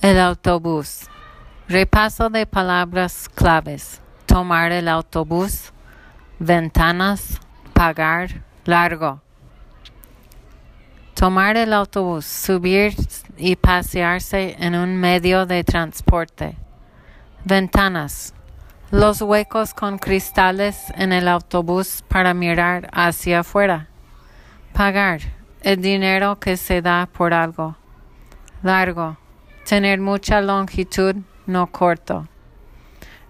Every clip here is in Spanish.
El autobús. Repaso de palabras claves. Tomar el autobús. Ventanas. Pagar. Largo. Tomar el autobús. Subir y pasearse en un medio de transporte. Ventanas. Los huecos con cristales en el autobús para mirar hacia afuera. Pagar. El dinero que se da por algo. Largo. Tener mucha longitud, no corto.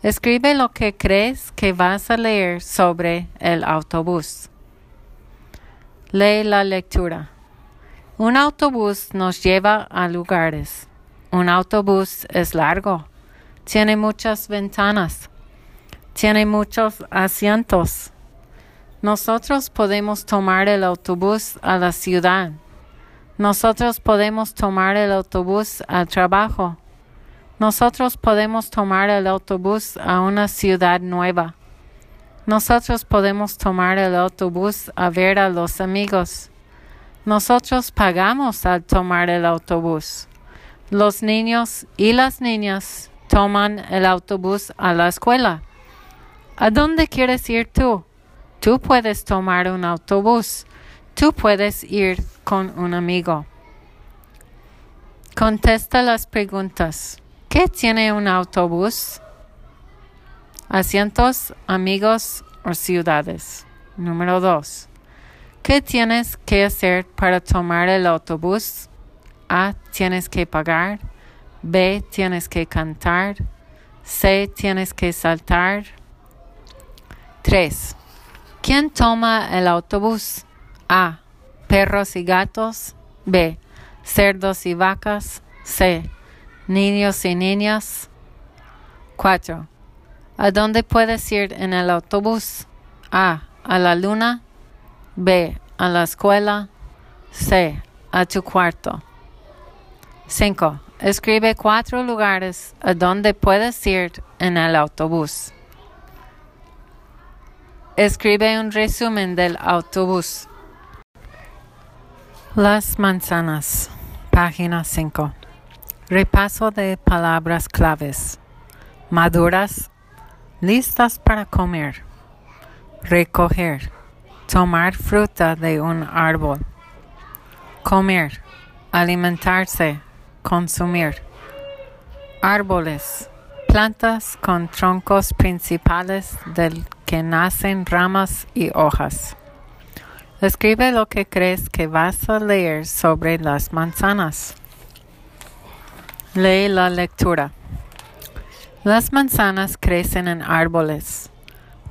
Escribe lo que crees que vas a leer sobre el autobús. Lee la lectura. Un autobús nos lleva a lugares. Un autobús es largo. Tiene muchas ventanas. Tiene muchos asientos. Nosotros podemos tomar el autobús a la ciudad. Nosotros podemos tomar el autobús al trabajo. Nosotros podemos tomar el autobús a una ciudad nueva. Nosotros podemos tomar el autobús a ver a los amigos. Nosotros pagamos al tomar el autobús. Los niños y las niñas toman el autobús a la escuela. ¿A dónde quieres ir tú? Tú puedes tomar un autobús. Tú puedes ir con un amigo. Contesta las preguntas. ¿Qué tiene un autobús? Asientos, amigos o ciudades. Número dos. ¿Qué tienes que hacer para tomar el autobús? A. Tienes que pagar. B. Tienes que cantar. C. Tienes que saltar. 3. ¿Quién toma el autobús? A. Perros y gatos. B. Cerdos y vacas. C. Niños y niñas. 4. ¿A dónde puedes ir en el autobús? A. A la luna. B. A la escuela. C. A tu cuarto. 5. Escribe cuatro lugares a donde puedes ir en el autobús. Escribe un resumen del autobús. Las manzanas. Página 5. Repaso de palabras claves. Maduras. Listas para comer. Recoger. Tomar fruta de un árbol. Comer. Alimentarse. Consumir. Árboles. Plantas con troncos principales del que nacen ramas y hojas. Escribe lo que crees que vas a leer sobre las manzanas. Lee la lectura. Las manzanas crecen en árboles.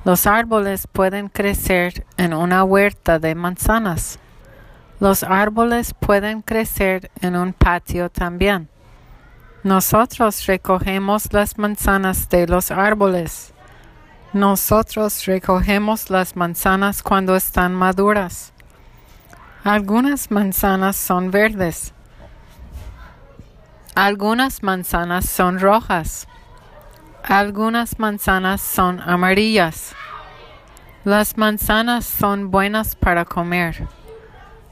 Los árboles pueden crecer en una huerta de manzanas. Los árboles pueden crecer en un patio también. Nosotros recogemos las manzanas de los árboles. Nosotros recogemos las manzanas cuando están maduras. Algunas manzanas son verdes. Algunas manzanas son rojas. Algunas manzanas son amarillas. Las manzanas son buenas para comer.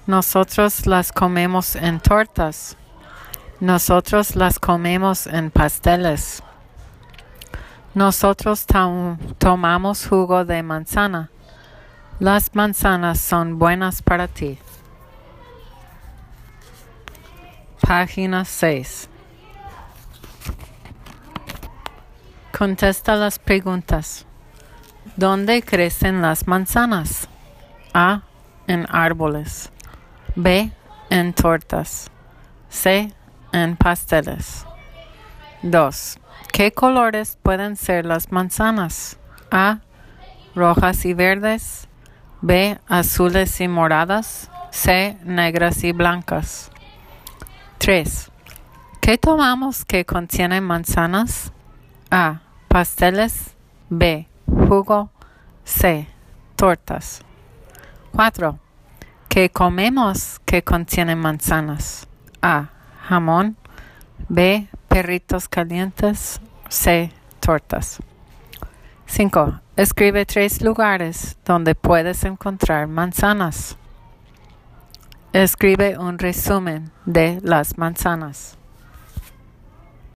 Nosotros las comemos en tortas. Nosotros las comemos en pasteles. Nosotros tomamos jugo de manzana. Las manzanas son buenas para ti. Página 6. Contesta las preguntas. ¿Dónde crecen las manzanas? A. En árboles. B. En tortas. C. En pasteles. 2. ¿Qué colores pueden ser las manzanas? A. Rojas y verdes. B. Azules y moradas. C. Negras y blancas. 3. ¿Qué tomamos que contiene manzanas? A pasteles, B, jugo, C, tortas. 4. ¿Qué comemos que contiene manzanas? A, jamón, B, perritos calientes, C, tortas. 5. Escribe tres lugares donde puedes encontrar manzanas. Escribe un resumen de las manzanas.